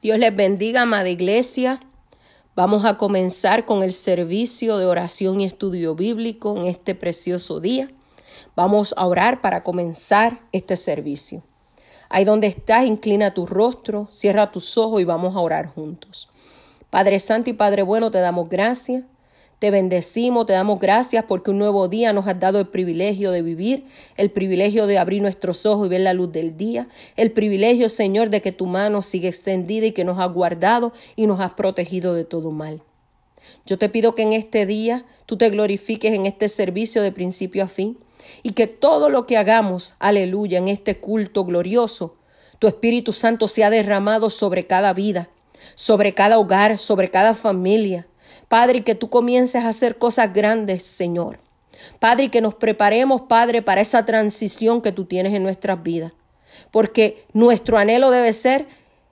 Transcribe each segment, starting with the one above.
Dios les bendiga, amada iglesia. Vamos a comenzar con el servicio de oración y estudio bíblico en este precioso día. Vamos a orar para comenzar este servicio. Ahí donde estás, inclina tu rostro, cierra tus ojos y vamos a orar juntos. Padre Santo y Padre Bueno, te damos gracias te bendecimos, te damos gracias porque un nuevo día nos has dado el privilegio de vivir, el privilegio de abrir nuestros ojos y ver la luz del día, el privilegio, Señor, de que tu mano sigue extendida y que nos has guardado y nos has protegido de todo mal. Yo te pido que en este día tú te glorifiques en este servicio de principio a fin y que todo lo que hagamos, aleluya, en este culto glorioso, tu Espíritu Santo sea derramado sobre cada vida, sobre cada hogar, sobre cada familia, Padre, que tú comiences a hacer cosas grandes, Señor. Padre, que nos preparemos, Padre, para esa transición que tú tienes en nuestras vidas. Porque nuestro anhelo debe ser,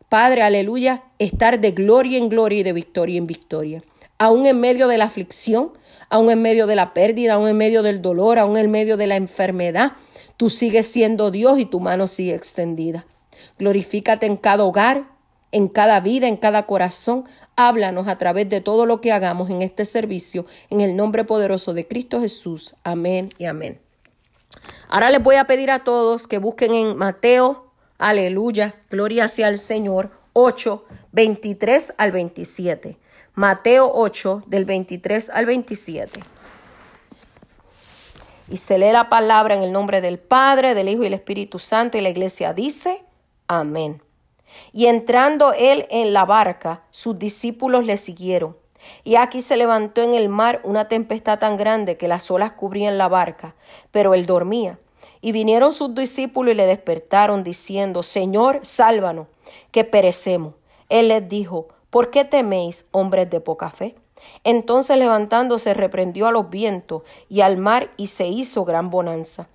Padre, aleluya, estar de gloria en gloria y de victoria en victoria. Aún en medio de la aflicción, aún en medio de la pérdida, aún en medio del dolor, aún en medio de la enfermedad, tú sigues siendo Dios y tu mano sigue extendida. Glorifícate en cada hogar, en cada vida, en cada corazón. Háblanos a través de todo lo que hagamos en este servicio, en el nombre poderoso de Cristo Jesús. Amén y amén. Ahora les voy a pedir a todos que busquen en Mateo, aleluya, gloria sea al Señor, 8, 23 al 27. Mateo 8, del 23 al 27. Y se lee la palabra en el nombre del Padre, del Hijo y del Espíritu Santo, y la iglesia dice, amén. Y entrando él en la barca, sus discípulos le siguieron. Y aquí se levantó en el mar una tempestad tan grande que las olas cubrían la barca, pero él dormía. Y vinieron sus discípulos y le despertaron, diciendo, Señor, sálvanos, que perecemos. Él les dijo, ¿por qué teméis, hombres de poca fe? Entonces levantándose reprendió a los vientos y al mar y se hizo gran bonanza.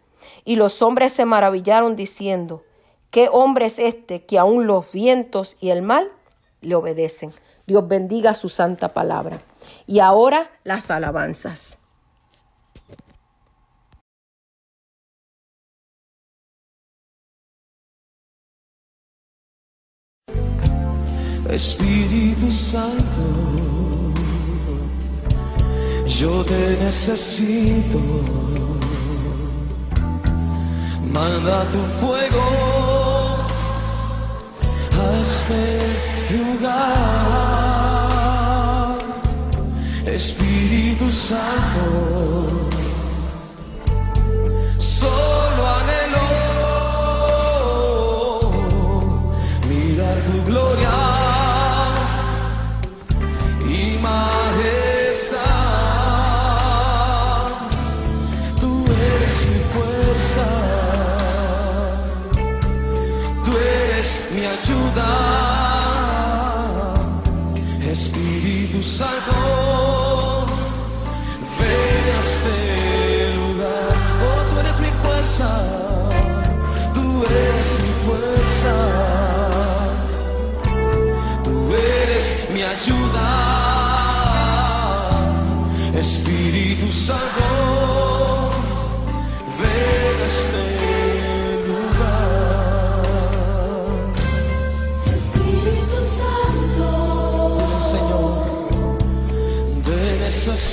Y los hombres se maravillaron diciendo, ¿Qué hombre es este que aun los vientos y el mal le obedecen? Dios bendiga su santa palabra. Y ahora las alabanzas. Espíritu Santo, yo te necesito. Manda tu fuego este lugar, Espíritu Santo. Solo ayuda. Espíritu Santo, ven a este lugar. Oh, tú eres mi fuerza, tú eres mi fuerza. Tú eres mi ayuda. Espíritu Santo,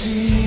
necesito.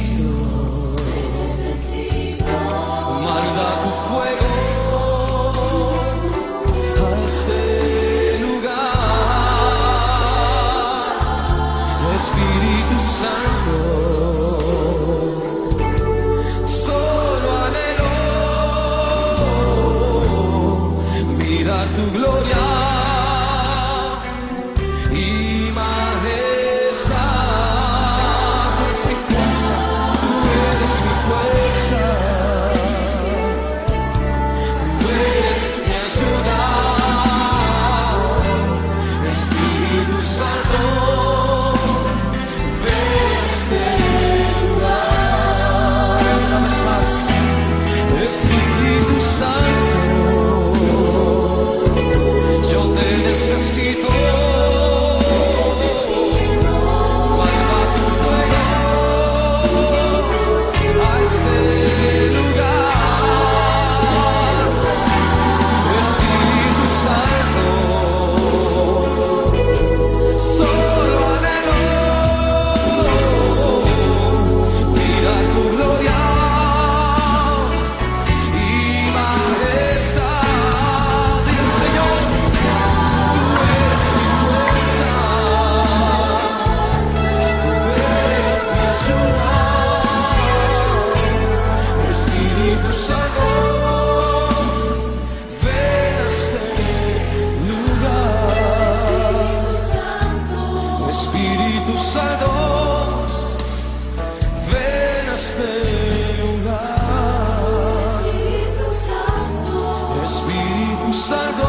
Espíritu Santo,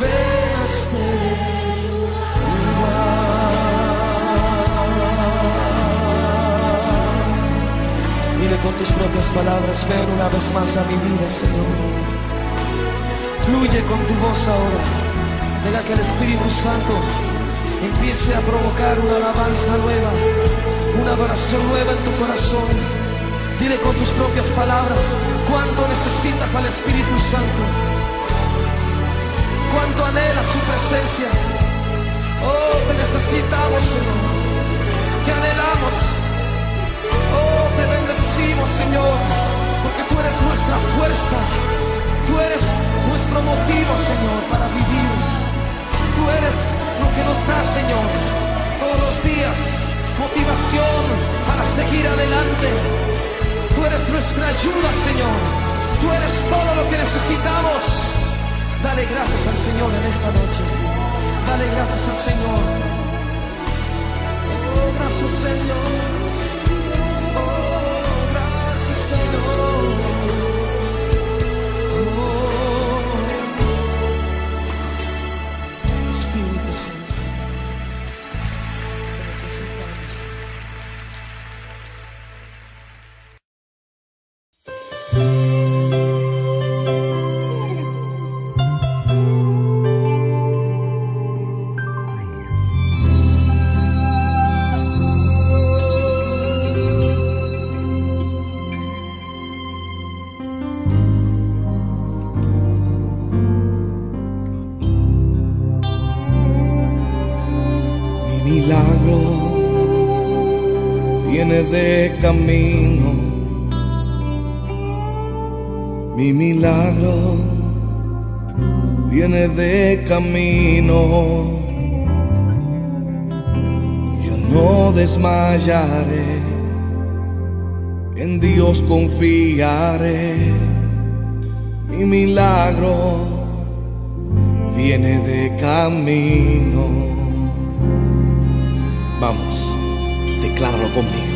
ven a este lugar. Dile con tus propias palabras, ven una vez más a mi vida, Señor. Fluye con tu voz ahora. Deja que el Espíritu Santo empiece a provocar una alabanza nueva, una adoración nueva en tu corazón. Dile con tus propias palabras cuánto necesitas al Espíritu Santo, cuánto anhelas su presencia. Oh, te necesitamos, Señor, te anhelamos. Oh, te bendecimos, Señor, porque tú eres nuestra fuerza, tú eres nuestro motivo, Señor, para vivir. Tú eres lo que nos da, Señor, todos los días, motivación para seguir adelante. Eres nuestra ayuda, Señor. Tú eres todo lo que necesitamos. Dale gracias al Señor en esta noche. Dale gracias al Señor. Oh, gracias, Señor. Oh, gracias, Señor. Camino. Mi milagro viene de camino. Yo no desmayaré, en Dios confiaré. Mi milagro viene de camino. Vamos, decláralo conmigo.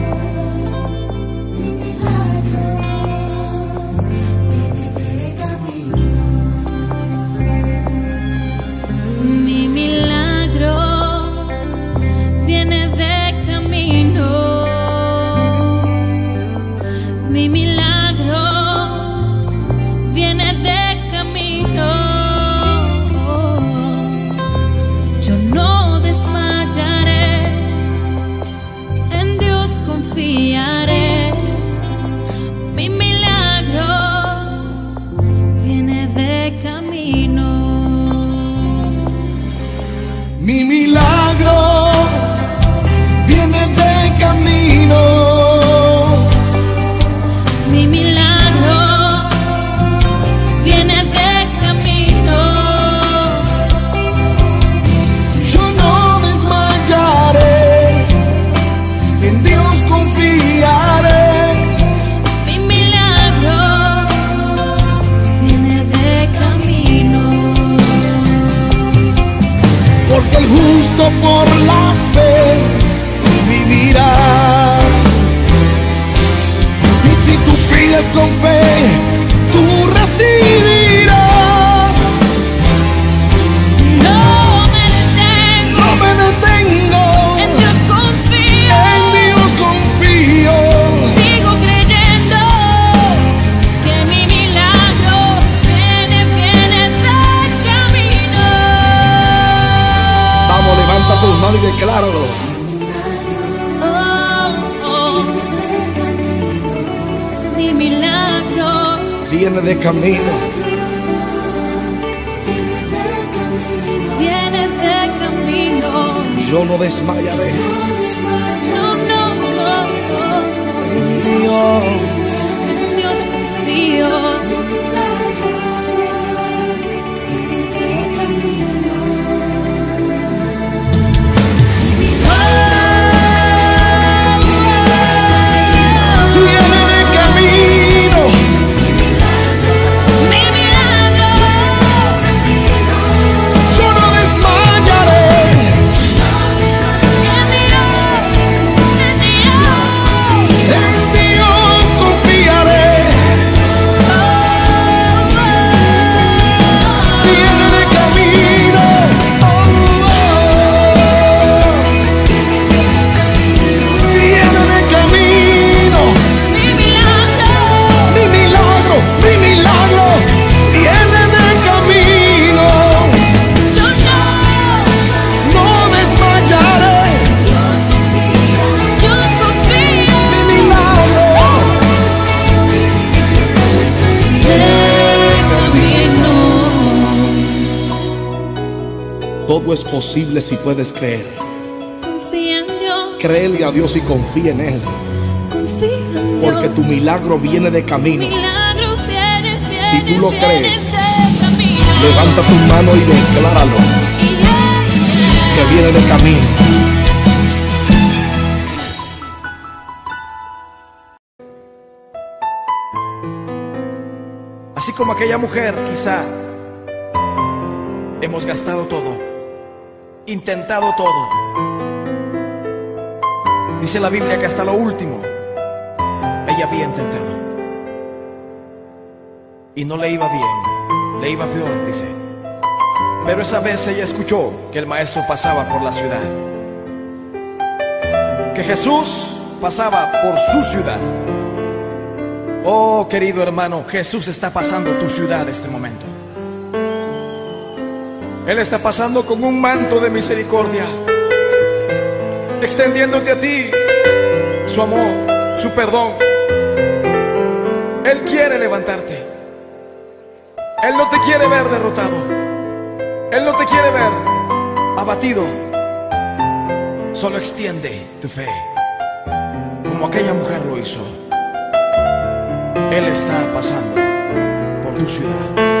camino. viene de camino. Yo no desmayaré. Posible si puedes creer. Confía en Dios. Créele a Dios y confía en Él. Confía en Dios. Porque tu milagro viene de camino. milagro viene, viene, Si tú lo viene crees. Levanta tu mano y decláralo. Yeah. Que viene de camino. Así como aquella mujer, quizá hemos gastado todo, intentado todo. Dice la Biblia que hasta lo último ella había intentado. Y no le iba bien, le iba peor, dice. Pero esa vez ella escuchó que el maestro pasaba por la ciudad. Que Jesús pasaba por su ciudad. Oh, querido hermano, Jesús está pasando tu ciudad este momento. Él está pasando con un manto de misericordia, extendiéndote a ti su amor, su perdón. Él quiere levantarte. Él no te quiere ver derrotado. Él no te quiere ver abatido. Solo extiende tu fe, como aquella mujer lo hizo. Él está pasando por tu ciudad.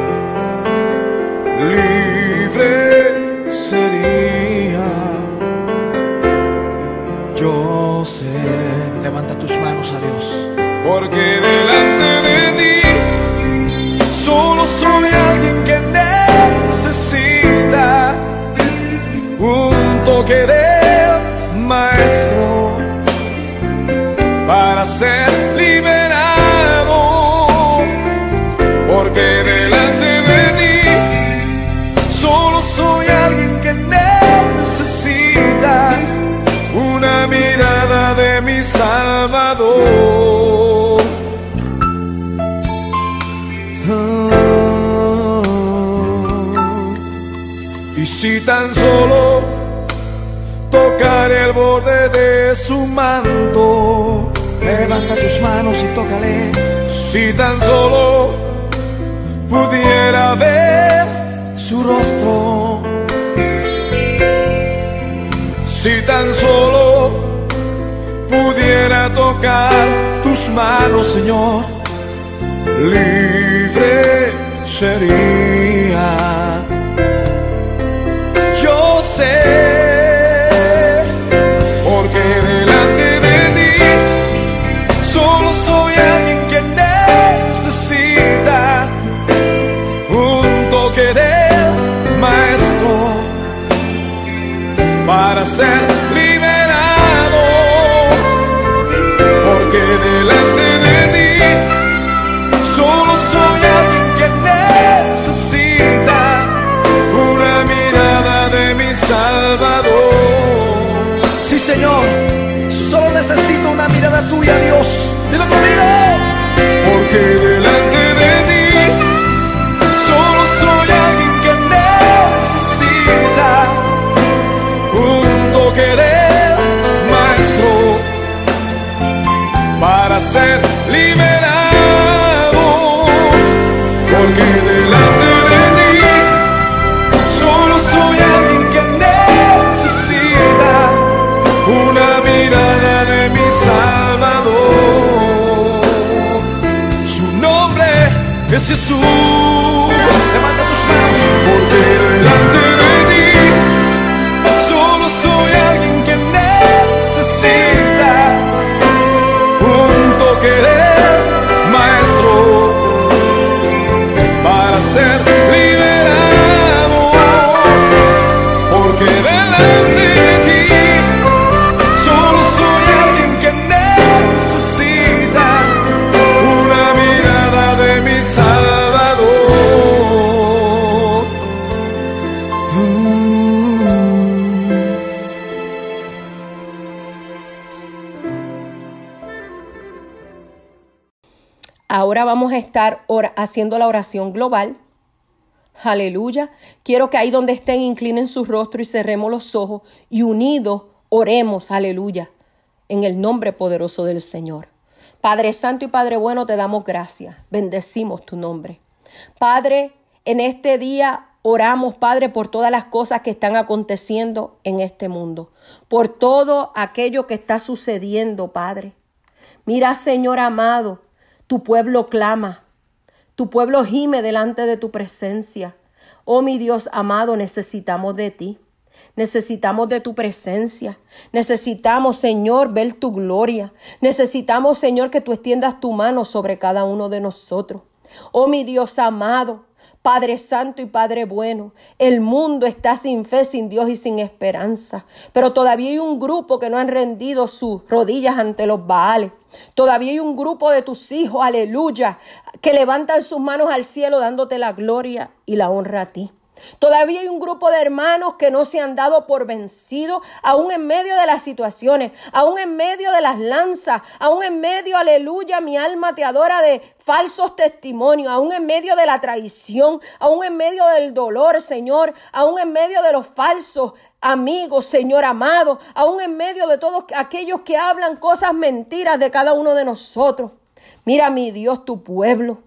porque si tan solo tocar el borde de su manto. Levanta tus manos y tócale. Si tan solo pudiera ver su rostro. Si tan solo pudiera tocar tus manos, Señor, libre sería. Porque delante de ti solo soy alguien que necesita un toque del maestro para ser necesito estar haciendo la oración global. Aleluya. Quiero que ahí donde estén inclinen su rostro y cerremos los ojos y unidos oremos. Aleluya. En el nombre poderoso del Señor. Padre Santo y Padre Bueno, te damos gracias. Bendecimos tu nombre. Padre, en este día oramos, Padre, por todas las cosas que están aconteciendo en este mundo. Por todo aquello que está sucediendo, Padre. Mira, Señor amado, tu pueblo clama, tu pueblo gime delante de tu presencia. Oh mi Dios amado, necesitamos de ti. Necesitamos de tu presencia. Necesitamos, Señor, ver tu gloria. Necesitamos, Señor, que tú extiendas tu mano sobre cada uno de nosotros. Oh mi Dios amado, Padre Santo y Padre Bueno, el mundo está sin fe, sin Dios y sin esperanza. Pero todavía hay un grupo que no han rendido sus rodillas ante los Baales. Todavía hay un grupo de tus hijos, aleluya, que levantan sus manos al cielo dándote la gloria y la honra a ti. Todavía hay un grupo de hermanos que no se han dado por vencidos, aún en medio de las situaciones, aún en medio de las lanzas, aún en medio, aleluya, mi alma te adora de falsos testimonios, aún en medio de la traición, aún en medio del dolor, Señor, aún en medio de los falsos amigos, Señor amado, aún en medio de todos aquellos que hablan cosas mentiras de cada uno de nosotros. Mira, mi Dios, tu pueblo.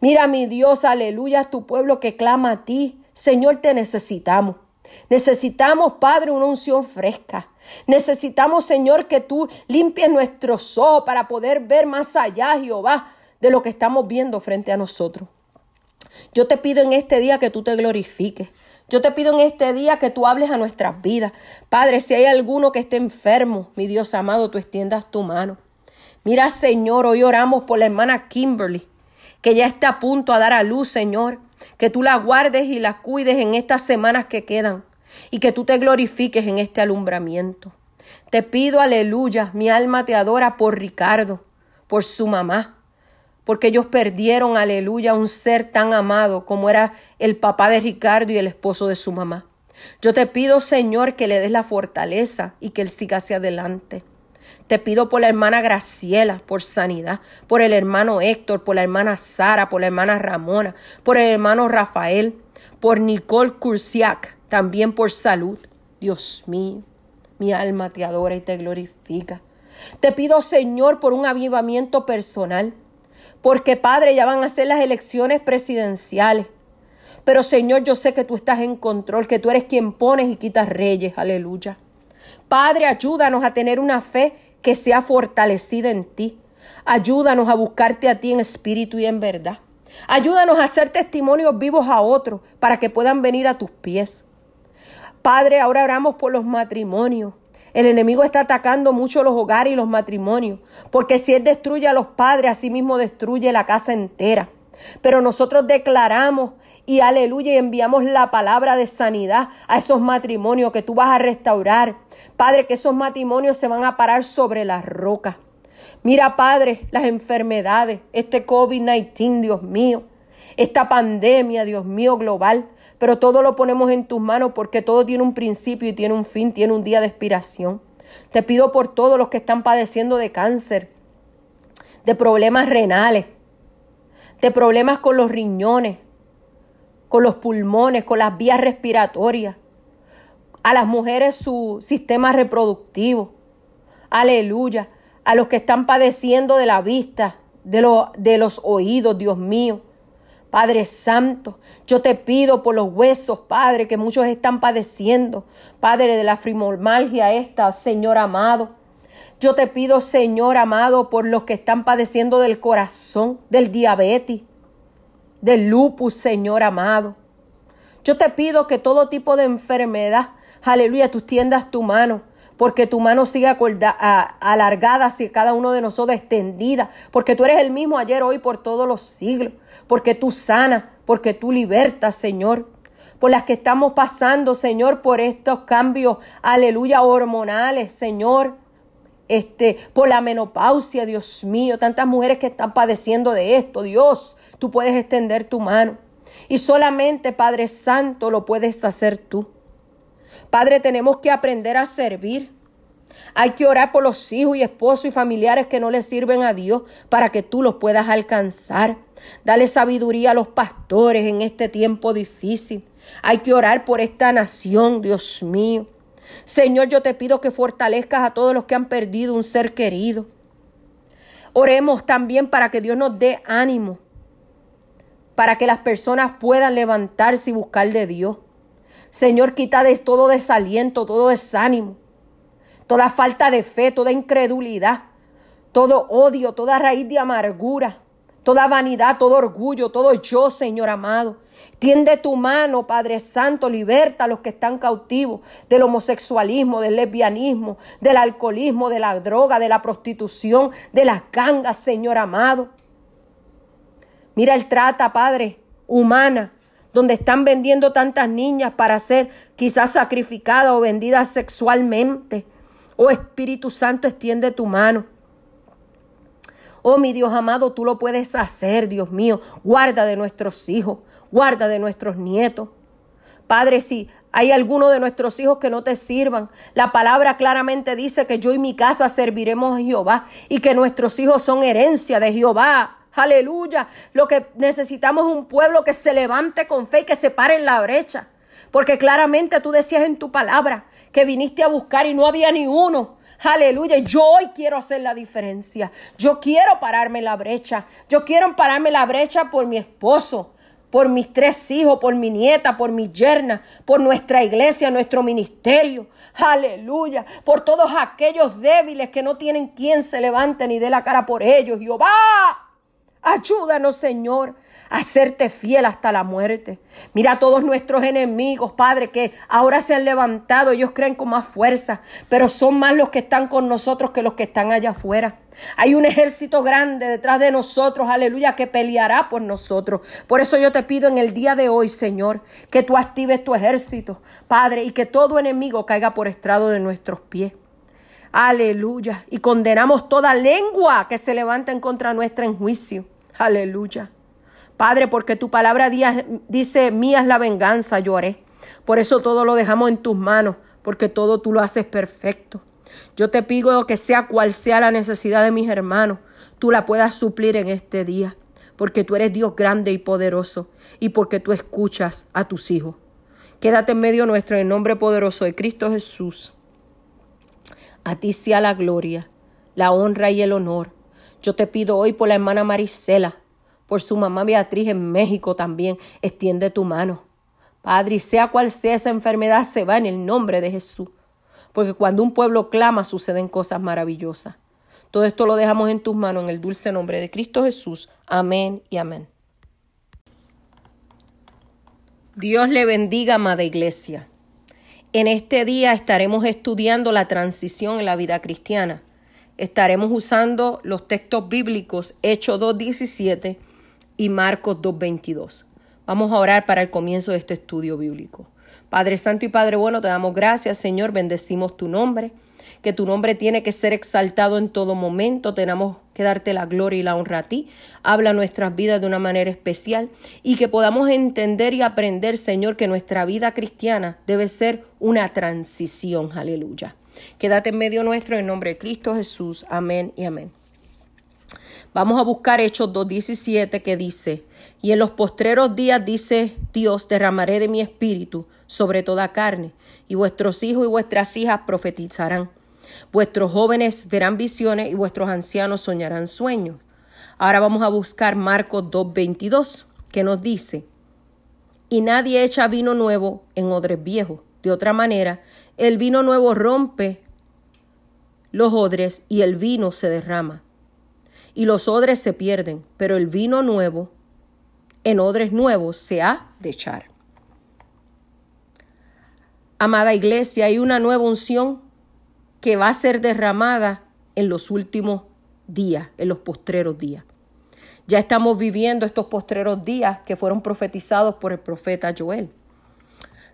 Mira, mi Dios, aleluya, tu pueblo que clama a ti. Señor, te necesitamos. Necesitamos, Padre, una unción fresca. Necesitamos, Señor, que tú limpies nuestros ojos para poder ver más allá, Jehová, de lo que estamos viendo frente a nosotros. Yo te pido en este día que tú te glorifiques. Yo te pido en este día que tú hables a nuestras vidas. Padre, si hay alguno que esté enfermo, mi Dios amado, tú extiendas tu mano. Mira, Señor, hoy oramos por la hermana Kimberly, que ya está a punto a dar a luz, Señor. Que tú la guardes y la cuides en estas semanas que quedan y que tú te glorifiques en este alumbramiento. Te pido, aleluya, mi alma te adora por Ricardo, por su mamá, porque ellos perdieron, aleluya, un ser tan amado como era el papá de Ricardo y el esposo de su mamá. Yo te pido, Señor, que le des la fortaleza y que él siga hacia adelante. Te pido por la hermana Graciela, por sanidad, por el hermano Héctor, por la hermana Sara, por la hermana Ramona, por el hermano Rafael, por Nicole Kursiak, también por salud. Dios mío, mi alma te adora y te glorifica. Te pido, Señor, por un avivamiento personal, porque Padre, ya van a ser las elecciones presidenciales. Pero Señor, yo sé que tú estás en control, que tú eres quien pones y quitas reyes. Aleluya. Padre, ayúdanos a tener una fe que sea fortalecida en ti. Ayúdanos a buscarte a ti en espíritu y en verdad. Ayúdanos a hacer testimonios vivos a otros para que puedan venir a tus pies. Padre, ahora oramos por los matrimonios. El enemigo está atacando mucho los hogares y los matrimonios, porque si él destruye a los padres, así mismo destruye la casa entera. Pero nosotros declaramos y aleluya y enviamos la palabra de sanidad a esos matrimonios que tú vas a restaurar. Padre, que esos matrimonios se van a parar sobre las rocas. Mira, Padre, las enfermedades, este COVID-19, Dios mío, esta pandemia, Dios mío, global, pero todo lo ponemos en tus manos porque todo tiene un principio y tiene un fin, tiene un día de expiración. Te pido por todos los que están padeciendo de cáncer, de problemas renales, de problemas con los riñones, con los pulmones, con las vías respiratorias, a las mujeres su sistema reproductivo. Aleluya. A los que están padeciendo de la vista, de, lo, de los oídos, Dios mío. Padre Santo, yo te pido por los huesos, Padre, que muchos están padeciendo. Padre, de la fibromialgia esta, Señor amado. Yo te pido, Señor amado, por los que están padeciendo del corazón, del diabetes, del lupus, Señor amado. Yo te pido que todo tipo de enfermedad, aleluya, tú tiendas tu mano porque tu mano sigue alargada hacia cada uno de nosotros, extendida, porque tú eres el mismo ayer, hoy, por todos los siglos, porque tú sanas, porque tú libertas, Señor, por las que estamos pasando, Señor, por estos cambios, aleluya, hormonales, Señor, este, por la menopausia, Dios mío, tantas mujeres que están padeciendo de esto, Dios, tú puedes extender tu mano. Y solamente, Padre Santo, lo puedes hacer tú. Padre, tenemos que aprender a servir. Hay que orar por los hijos y esposos y familiares que no le sirven a Dios para que tú los puedas alcanzar. Dale sabiduría a los pastores en este tiempo difícil. Hay que orar por esta nación, Dios mío. Señor, yo te pido que fortalezcas a todos los que han perdido un ser querido. Oremos también para que Dios nos dé ánimo, para que las personas puedan levantarse y buscar de Dios. Señor, quita de todo desaliento, todo desánimo, toda falta de fe, toda incredulidad, todo odio, toda raíz de amargura, toda vanidad, todo orgullo, todo yo, Señor amado. Tiende tu mano, Padre Santo, liberta a los que están cautivos del homosexualismo, del lesbianismo, del alcoholismo, de la droga, de la prostitución, de las gangas, Señor amado. Mira el trata, Padre, humana, donde están vendiendo tantas niñas para ser quizás sacrificadas o vendidas sexualmente. Oh Espíritu Santo, extiende tu mano. Oh mi Dios amado, tú lo puedes hacer, Dios mío. Guarda de nuestros hijos, guarda de nuestros nietos. Padre, si hay alguno de nuestros hijos que no te sirvan, la palabra claramente dice que yo y mi casa serviremos a Jehová y que nuestros hijos son herencia de Jehová. Aleluya. Lo que necesitamos es un pueblo que se levante con fe y que se pare en la brecha. Porque claramente tú decías en tu palabra que viniste a buscar y no había ni uno. Aleluya. Yo hoy quiero hacer la diferencia. Yo quiero pararme la brecha. Yo quiero pararme la brecha por mi esposo, por mis tres hijos, por mi nieta, por mi yerna, por nuestra iglesia, nuestro ministerio. Aleluya. Por todos aquellos débiles que no tienen quien se levante ni dé la cara por ellos. Jehová. Ayúdanos, Señor, a serte fiel hasta la muerte. Mira a todos nuestros enemigos, Padre, que ahora se han levantado. Ellos creen con más fuerza, pero son más los que están con nosotros que los que están allá afuera. Hay un ejército grande detrás de nosotros, aleluya, que peleará por nosotros. Por eso yo te pido en el día de hoy, Señor, que tú actives tu ejército, Padre, y que todo enemigo caiga por estrado de nuestros pies. Aleluya. Y condenamos toda lengua que se levanta en contra nuestra en juicio. Aleluya. Padre, porque tu palabra dice, mía es la venganza, yo haré. Por eso todo lo dejamos en tus manos, porque todo tú lo haces perfecto. Yo te pido que sea cual sea la necesidad de mis hermanos, tú la puedas suplir en este día, porque tú eres Dios grande y poderoso, y porque tú escuchas a tus hijos. Quédate en medio nuestro en el nombre poderoso de Cristo Jesús. A ti sea la gloria, la honra y el honor. Yo te pido hoy por la hermana Marisela, por su mamá Beatriz en México también, extiende tu mano. Padre, sea cual sea esa enfermedad, se va en el nombre de Jesús. Porque cuando un pueblo clama, suceden cosas maravillosas. Todo esto lo dejamos en tus manos en el dulce nombre de Cristo Jesús. Amén y amén. Dios le bendiga, amada iglesia. En este día estaremos estudiando la transición en la vida cristiana. Estaremos usando los textos bíblicos Hechos 2.17 y Marcos 2.22. Vamos a orar para el comienzo de este estudio bíblico. Padre Santo y Padre Bueno, te damos gracias, Señor, bendecimos tu nombre, que tu nombre tiene que ser exaltado en todo momento, tenemos que darte la gloria y la honra a ti. Habla nuestras vidas de una manera especial y que podamos entender y aprender, Señor, que nuestra vida cristiana debe ser una transición. Aleluya. Quédate en medio nuestro en nombre de Cristo Jesús. Amén y amén. Vamos a buscar Hechos 2.17 que dice, y en los postreros días dice Dios, derramaré de mi espíritu sobre toda carne, y vuestros hijos y vuestras hijas profetizarán. Vuestros jóvenes verán visiones y vuestros ancianos soñarán sueños. Ahora vamos a buscar Marcos 2.22, que nos dice, y nadie echa vino nuevo en odres viejos. De otra manera, el vino nuevo rompe los odres y el vino se derrama. Y los odres se pierden, pero el vino nuevo en odres nuevos se ha de echar. amada iglesia, hay una nueva unción que va a ser derramada en los últimos días, en los postreros días. Ya estamos viviendo estos postreros días que fueron profetizados por el profeta Joel.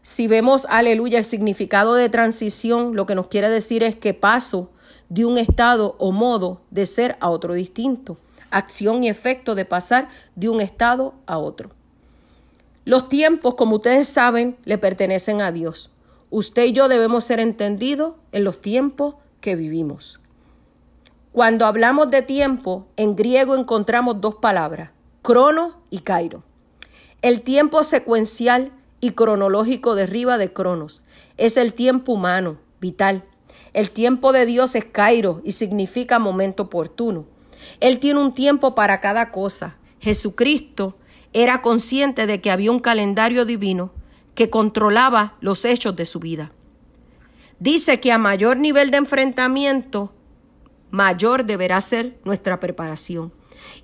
Si vemos, aleluya, el significado de transición, lo que nos quiere decir es que paso de un estado o modo de ser a otro distinto, acción y efecto de pasar de un estado a otro. Los tiempos, como ustedes saben, le pertenecen a Dios. Usted y yo debemos ser entendidos en los tiempos que vivimos. Cuando hablamos de tiempo, en griego encontramos dos palabras, crono y cairo. El tiempo secuencial y cronológico derriba de cronos. Es el tiempo humano, vital. El tiempo de Dios es cairo y significa momento oportuno. Él tiene un tiempo para cada cosa. Jesucristo era consciente de que había un calendario divino que controlaba los hechos de su vida. Dice que a mayor nivel de enfrentamiento, mayor deberá ser nuestra preparación.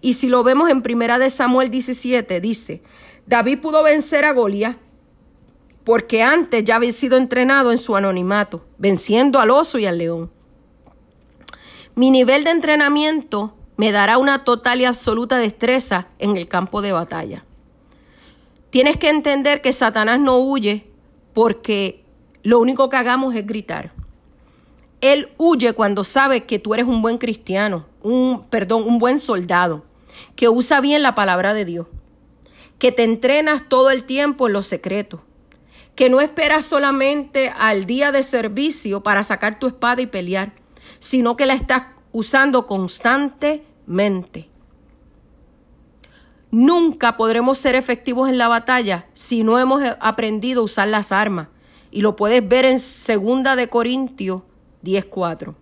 Y si lo vemos en Primera de Samuel 17, dice, David pudo vencer a Goliat porque antes ya había sido entrenado en su anonimato, venciendo al oso y al león. Mi nivel de entrenamiento me dará una total y absoluta destreza en el campo de batalla. Tienes que entender que Satanás no huye porque lo único que hagamos es gritar. Él huye cuando sabe que tú eres un buen cristiano, un, perdón, un buen soldado, que usa bien la palabra de Dios, que te entrenas todo el tiempo en los secretos, que no esperas solamente al día de servicio para sacar tu espada y pelear, sino que la estás usando constantemente. Nunca podremos ser efectivos en la batalla si no hemos aprendido a usar las armas. Y lo puedes ver en Segunda de Corintios 10.4.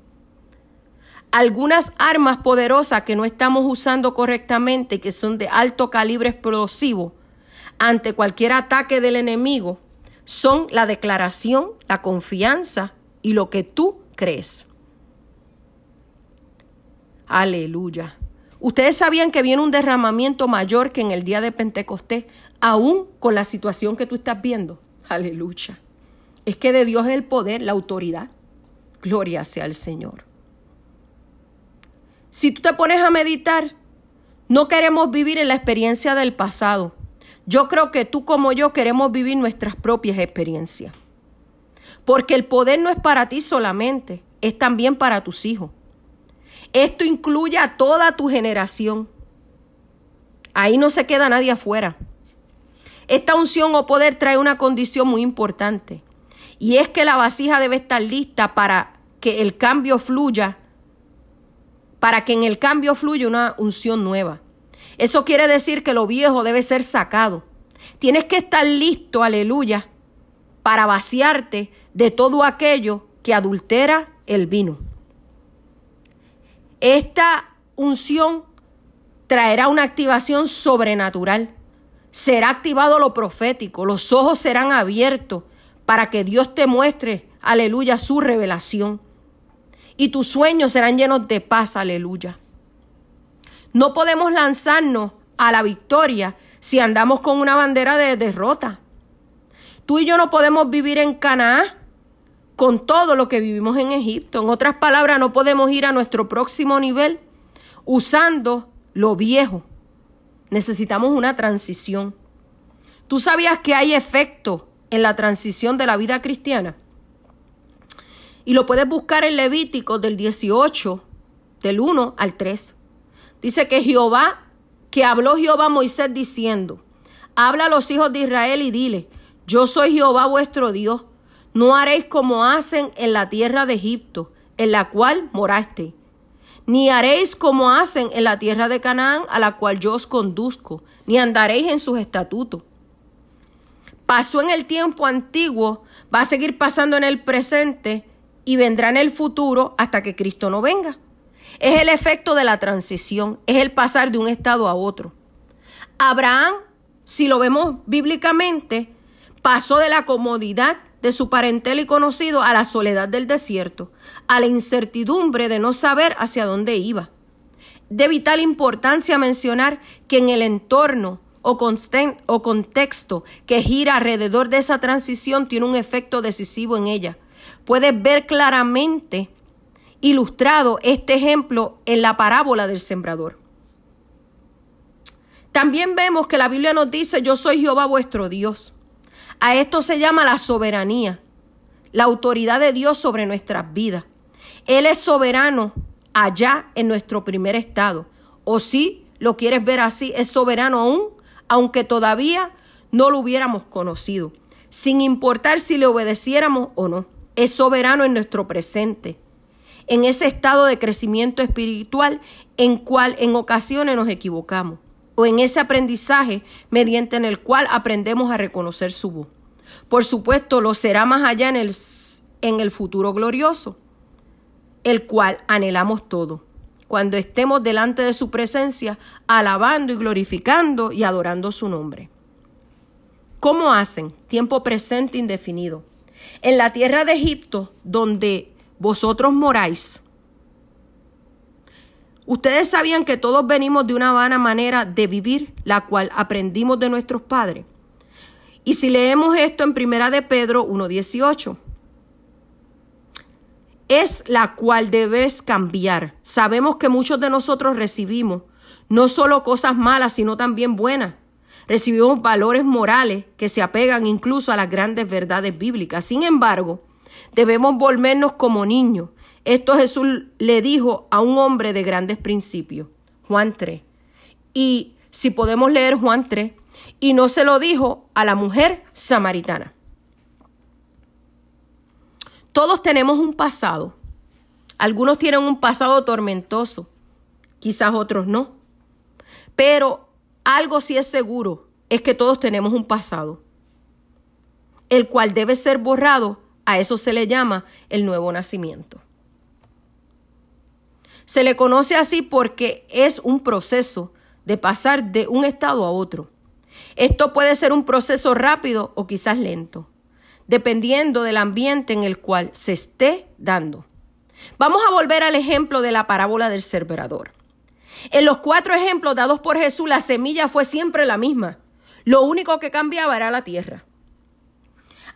Algunas armas poderosas que no estamos usando correctamente, que son de alto calibre explosivo, ante cualquier ataque del enemigo, son la declaración, la confianza y lo que tú crees. Aleluya. Ustedes sabían que viene un derramamiento mayor que en el día de Pentecostés, aún con la situación que tú estás viendo. Aleluya. Es que de Dios es el poder, la autoridad. Gloria sea al Señor. Si tú te pones a meditar, no queremos vivir en la experiencia del pasado. Yo creo que tú como yo queremos vivir nuestras propias experiencias. Porque el poder no es para ti solamente, es también para tus hijos. Esto incluye a toda tu generación. Ahí no se queda nadie afuera. Esta unción o poder trae una condición muy importante. Y es que la vasija debe estar lista para que el cambio fluya, para que en el cambio fluya una unción nueva. Eso quiere decir que lo viejo debe ser sacado. Tienes que estar listo, aleluya, para vaciarte de todo aquello que adultera el vino. Esta unción traerá una activación sobrenatural. Será activado lo profético, los ojos serán abiertos para que Dios te muestre, aleluya, su revelación. Y tus sueños serán llenos de paz, aleluya. No podemos lanzarnos a la victoria si andamos con una bandera de derrota. Tú y yo no podemos vivir en Canaán con todo lo que vivimos en Egipto. En otras palabras, no podemos ir a nuestro próximo nivel usando lo viejo. Necesitamos una transición. Tú sabías que hay efecto en la transición de la vida cristiana. Y lo puedes buscar en Levítico del 18, del 1 al 3. Dice que Jehová, que habló Jehová a Moisés diciendo, habla a los hijos de Israel y dile, yo soy Jehová vuestro Dios, no haréis como hacen en la tierra de Egipto, en la cual moraste, ni haréis como hacen en la tierra de Canaán, a la cual yo os conduzco, ni andaréis en sus estatutos. Pasó en el tiempo antiguo, va a seguir pasando en el presente y vendrá en el futuro hasta que Cristo no venga. Es el efecto de la transición, es el pasar de un estado a otro. Abraham, si lo vemos bíblicamente, pasó de la comodidad de su parentela y conocido a la soledad del desierto, a la incertidumbre de no saber hacia dónde iba. De vital importancia mencionar que en el entorno o, o contexto que gira alrededor de esa transición tiene un efecto decisivo en ella. Puedes ver claramente ilustrado este ejemplo en la parábola del sembrador. También vemos que la Biblia nos dice, yo soy Jehová vuestro Dios. A esto se llama la soberanía, la autoridad de Dios sobre nuestras vidas. Él es soberano allá en nuestro primer estado. O si lo quieres ver así, es soberano aún, aunque todavía no lo hubiéramos conocido, sin importar si le obedeciéramos o no. Es soberano en nuestro presente, en ese estado de crecimiento espiritual en cual en ocasiones nos equivocamos, o en ese aprendizaje mediante en el cual aprendemos a reconocer su voz. Por supuesto, lo será más allá en el, en el futuro glorioso, el cual anhelamos todo, cuando estemos delante de su presencia, alabando y glorificando y adorando su nombre. ¿Cómo hacen? Tiempo presente indefinido. En la tierra de Egipto, donde vosotros moráis, Ustedes sabían que todos venimos de una vana manera de vivir, la cual aprendimos de nuestros padres. Y si leemos esto en Primera de Pedro 1.18, es la cual debes cambiar. Sabemos que muchos de nosotros recibimos no solo cosas malas, sino también buenas. Recibimos valores morales que se apegan incluso a las grandes verdades bíblicas. Sin embargo, debemos volvernos como niños. Esto Jesús le dijo a un hombre de grandes principios, Juan 3. Y si podemos leer Juan 3, y no se lo dijo a la mujer samaritana. Todos tenemos un pasado. Algunos tienen un pasado tormentoso, quizás otros no. Pero algo sí es seguro, es que todos tenemos un pasado, el cual debe ser borrado. A eso se le llama el nuevo nacimiento. Se le conoce así porque es un proceso de pasar de un estado a otro. Esto puede ser un proceso rápido o quizás lento, dependiendo del ambiente en el cual se esté dando. Vamos a volver al ejemplo de la parábola del sembrador. En los cuatro ejemplos dados por Jesús, la semilla fue siempre la misma. Lo único que cambiaba era la tierra.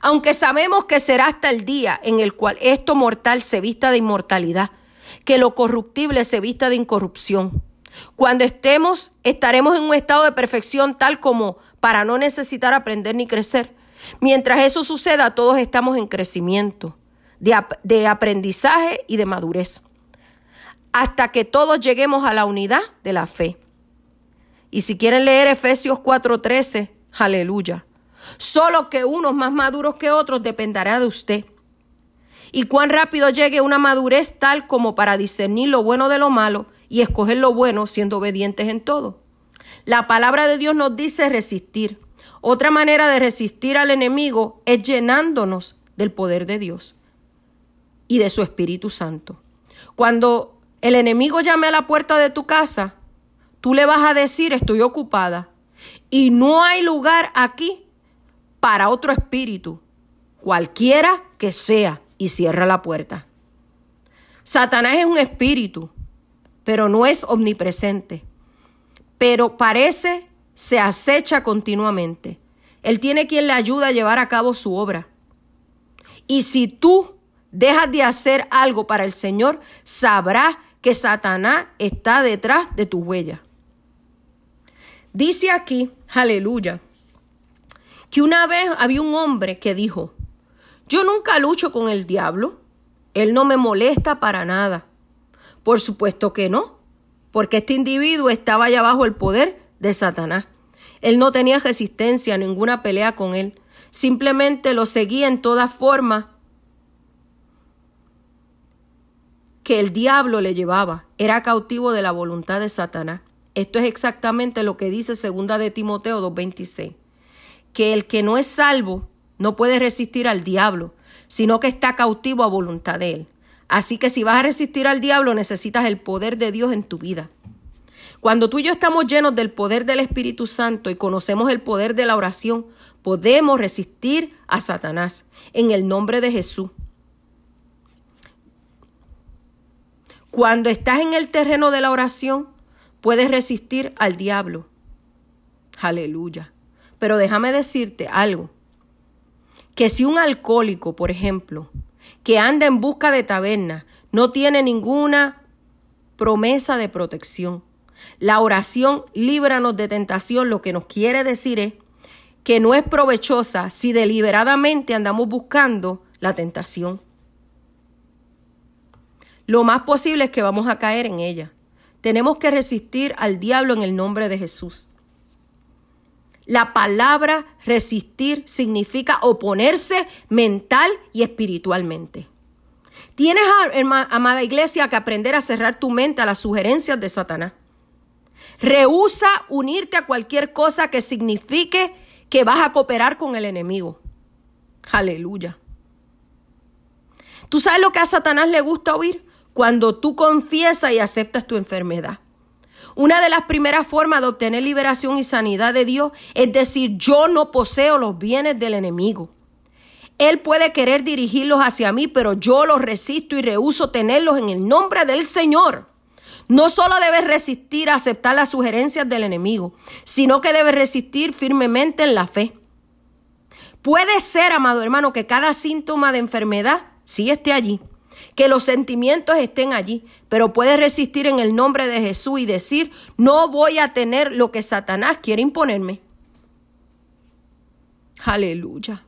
Aunque sabemos que será hasta el día en el cual esto mortal se vista de inmortalidad, que lo corruptible se vista de incorrupción. Cuando estemos, estaremos en un estado de perfección tal como para no necesitar aprender ni crecer. Mientras eso suceda, todos estamos en crecimiento, de, ap de aprendizaje y de madurez, hasta que todos lleguemos a la unidad de la fe. Y si quieren leer Efesios 4:13, aleluya. Solo que unos más maduros que otros dependerá de usted. Y cuán rápido llegue una madurez tal como para discernir lo bueno de lo malo y escoger lo bueno siendo obedientes en todo. La palabra de Dios nos dice resistir. Otra manera de resistir al enemigo es llenándonos del poder de Dios y de su Espíritu Santo. Cuando el enemigo llame a la puerta de tu casa, tú le vas a decir estoy ocupada y no hay lugar aquí para otro espíritu, cualquiera que sea, y cierra la puerta. Satanás es un espíritu, pero no es omnipresente. Pero parece se acecha continuamente. Él tiene quien le ayuda a llevar a cabo su obra. Y si tú dejas de hacer algo para el Señor, sabrás que Satanás está detrás de tu huella. Dice aquí, aleluya, que una vez había un hombre que dijo, yo nunca lucho con el diablo, él no me molesta para nada. Por supuesto que no, porque este individuo estaba allá bajo el poder de Satanás. Él no tenía resistencia, ninguna pelea con él, simplemente lo seguía en todas formas que el diablo le llevaba, era cautivo de la voluntad de Satanás. Esto es exactamente lo que dice segunda de Timoteo 2:26 que el que no es salvo no puede resistir al diablo, sino que está cautivo a voluntad de él. Así que si vas a resistir al diablo necesitas el poder de Dios en tu vida. Cuando tú y yo estamos llenos del poder del Espíritu Santo y conocemos el poder de la oración, podemos resistir a Satanás en el nombre de Jesús. Cuando estás en el terreno de la oración, puedes resistir al diablo. Aleluya. Pero déjame decirte algo. Que si un alcohólico, por ejemplo, que anda en busca de taberna, no tiene ninguna promesa de protección. La oración líbranos de tentación lo que nos quiere decir es que no es provechosa si deliberadamente andamos buscando la tentación. Lo más posible es que vamos a caer en ella. Tenemos que resistir al diablo en el nombre de Jesús. La palabra resistir significa oponerse mental y espiritualmente. Tienes, amada iglesia, que aprender a cerrar tu mente a las sugerencias de Satanás. Rehúsa unirte a cualquier cosa que signifique que vas a cooperar con el enemigo. Aleluya. ¿Tú sabes lo que a Satanás le gusta oír? Cuando tú confiesas y aceptas tu enfermedad. Una de las primeras formas de obtener liberación y sanidad de Dios es decir, yo no poseo los bienes del enemigo. Él puede querer dirigirlos hacia mí, pero yo los resisto y rehuso tenerlos en el nombre del Señor. No solo debes resistir a aceptar las sugerencias del enemigo, sino que debes resistir firmemente en la fe. Puede ser, amado hermano, que cada síntoma de enfermedad sí esté allí, que los sentimientos estén allí, pero puedes resistir en el nombre de Jesús y decir, no voy a tener lo que Satanás quiere imponerme. Aleluya.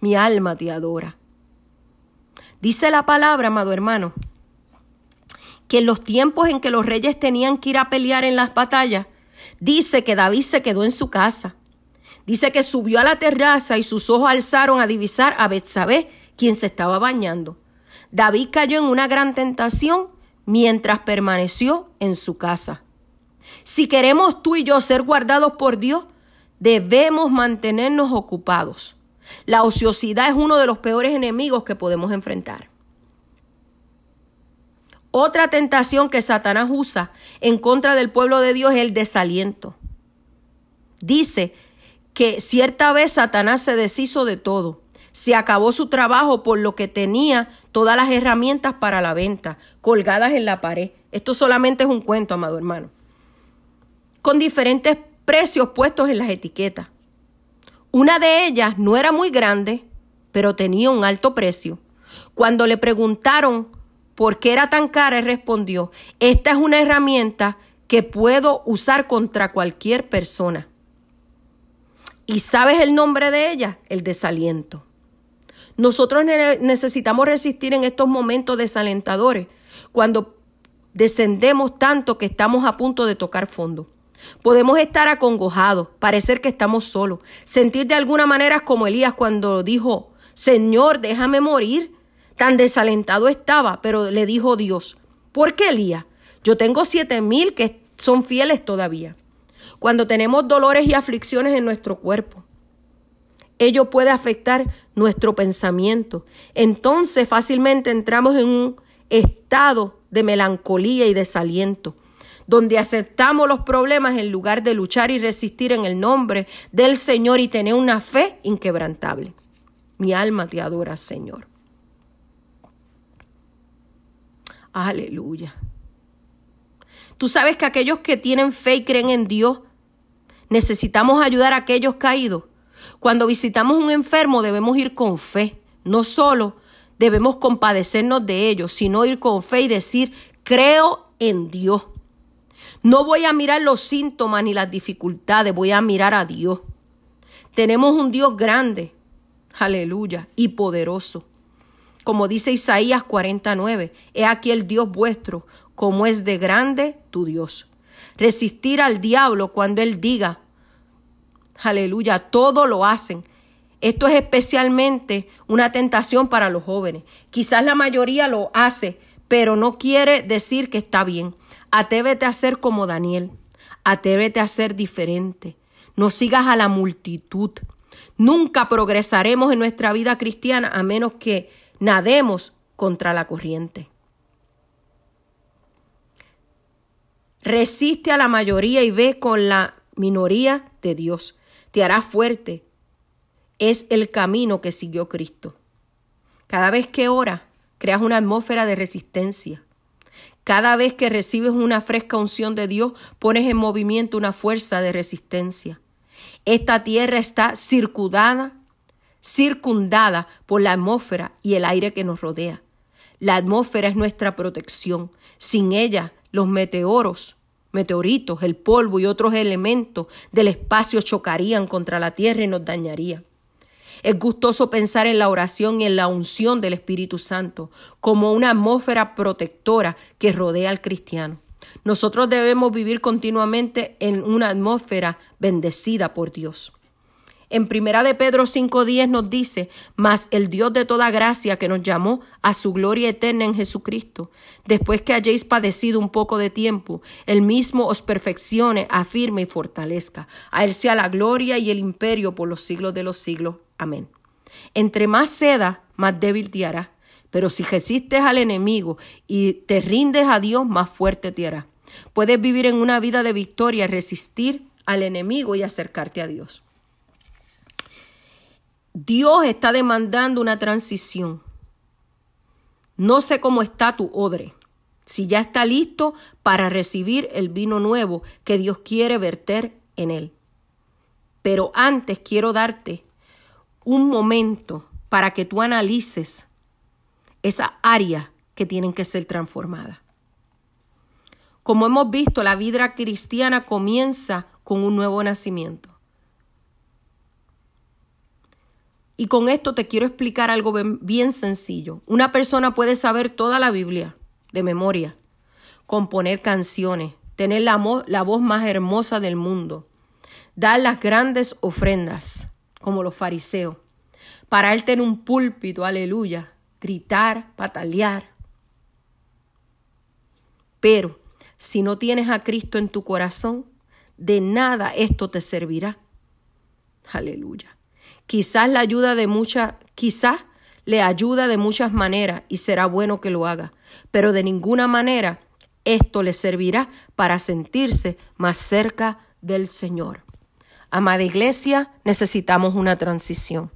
Mi alma te adora. Dice la palabra, amado hermano, que en los tiempos en que los reyes tenían que ir a pelear en las batallas, dice que David se quedó en su casa. Dice que subió a la terraza y sus ojos alzaron a divisar a Betsabé, quien se estaba bañando. David cayó en una gran tentación mientras permaneció en su casa. Si queremos tú y yo ser guardados por Dios, debemos mantenernos ocupados. La ociosidad es uno de los peores enemigos que podemos enfrentar. Otra tentación que Satanás usa en contra del pueblo de Dios es el desaliento. Dice que cierta vez Satanás se deshizo de todo. Se acabó su trabajo por lo que tenía todas las herramientas para la venta, colgadas en la pared. Esto solamente es un cuento, amado hermano. Con diferentes precios puestos en las etiquetas. Una de ellas no era muy grande, pero tenía un alto precio. Cuando le preguntaron por qué era tan cara, él respondió, esta es una herramienta que puedo usar contra cualquier persona. ¿Y sabes el nombre de ella? El desaliento. Nosotros necesitamos resistir en estos momentos desalentadores, cuando descendemos tanto que estamos a punto de tocar fondo. Podemos estar acongojados, parecer que estamos solos, sentir de alguna manera como Elías cuando dijo, Señor, déjame morir. Tan desalentado estaba, pero le dijo Dios, ¿por qué Elías? Yo tengo siete mil que son fieles todavía. Cuando tenemos dolores y aflicciones en nuestro cuerpo, ello puede afectar nuestro pensamiento. Entonces fácilmente entramos en un estado de melancolía y desaliento donde aceptamos los problemas en lugar de luchar y resistir en el nombre del Señor y tener una fe inquebrantable. Mi alma te adora, Señor. Aleluya. Tú sabes que aquellos que tienen fe y creen en Dios, necesitamos ayudar a aquellos caídos. Cuando visitamos un enfermo debemos ir con fe, no solo debemos compadecernos de ellos, sino ir con fe y decir, creo en Dios. No voy a mirar los síntomas ni las dificultades, voy a mirar a Dios. Tenemos un Dios grande, aleluya, y poderoso. Como dice Isaías 49, he aquí el Dios vuestro, como es de grande tu Dios. Resistir al diablo cuando él diga, aleluya, todo lo hacen. Esto es especialmente una tentación para los jóvenes. Quizás la mayoría lo hace, pero no quiere decir que está bien. Atrévete a ser como Daniel. Atrévete a ser diferente. No sigas a la multitud. Nunca progresaremos en nuestra vida cristiana a menos que nademos contra la corriente. Resiste a la mayoría y ve con la minoría de Dios. Te hará fuerte. Es el camino que siguió Cristo. Cada vez que ora, creas una atmósfera de resistencia. Cada vez que recibes una fresca unción de Dios, pones en movimiento una fuerza de resistencia. Esta tierra está circundada, circundada por la atmósfera y el aire que nos rodea. La atmósfera es nuestra protección. Sin ella, los meteoros, meteoritos, el polvo y otros elementos del espacio chocarían contra la tierra y nos dañarían. Es gustoso pensar en la oración y en la unción del Espíritu Santo como una atmósfera protectora que rodea al cristiano. Nosotros debemos vivir continuamente en una atmósfera bendecida por Dios. En primera de Pedro 5:10 nos dice, mas el Dios de toda gracia que nos llamó a su gloria eterna en Jesucristo, después que hayáis padecido un poco de tiempo, el mismo os perfeccione, afirme y fortalezca. A él sea la gloria y el imperio por los siglos de los siglos. Amén. Entre más ceda, más débil te hará. Pero si resistes al enemigo y te rindes a Dios, más fuerte te hará. Puedes vivir en una vida de victoria, resistir al enemigo y acercarte a Dios. Dios está demandando una transición. No sé cómo está tu odre, si ya está listo para recibir el vino nuevo que Dios quiere verter en él. Pero antes quiero darte un momento para que tú analices esa área que tienen que ser transformadas. Como hemos visto, la vida cristiana comienza con un nuevo nacimiento. Y con esto te quiero explicar algo bien sencillo. Una persona puede saber toda la Biblia de memoria, componer canciones, tener la, la voz más hermosa del mundo, dar las grandes ofrendas, como los fariseos, para él tener un púlpito, aleluya, gritar, patalear. Pero si no tienes a Cristo en tu corazón, de nada esto te servirá. Aleluya. Quizás la ayuda de muchas, quizás le ayuda de muchas maneras y será bueno que lo haga, pero de ninguna manera esto le servirá para sentirse más cerca del Señor. Amada iglesia, necesitamos una transición.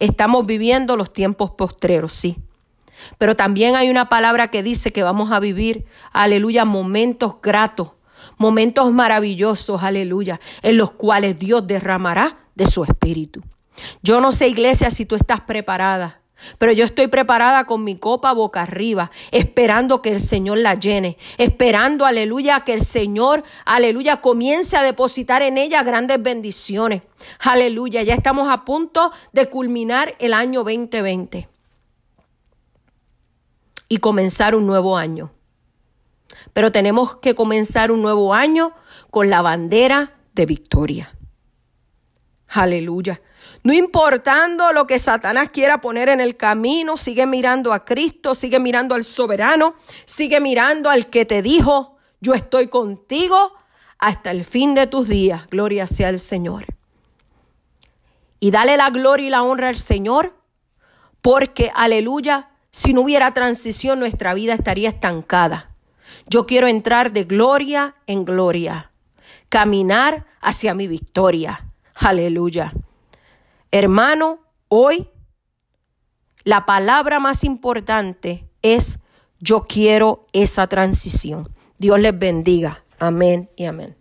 Estamos viviendo los tiempos postreros, sí. Pero también hay una palabra que dice que vamos a vivir, aleluya, momentos gratos, momentos maravillosos, aleluya, en los cuales Dios derramará de su espíritu. Yo no sé, iglesia, si tú estás preparada. Pero yo estoy preparada con mi copa boca arriba, esperando que el Señor la llene, esperando, aleluya, que el Señor, aleluya, comience a depositar en ella grandes bendiciones. Aleluya, ya estamos a punto de culminar el año 2020 y comenzar un nuevo año. Pero tenemos que comenzar un nuevo año con la bandera de victoria. Aleluya. No importando lo que Satanás quiera poner en el camino, sigue mirando a Cristo, sigue mirando al soberano, sigue mirando al que te dijo, yo estoy contigo hasta el fin de tus días. Gloria sea al Señor. Y dale la gloria y la honra al Señor, porque, aleluya, si no hubiera transición, nuestra vida estaría estancada. Yo quiero entrar de gloria en gloria, caminar hacia mi victoria. Aleluya. Hermano, hoy la palabra más importante es yo quiero esa transición. Dios les bendiga. Amén y amén.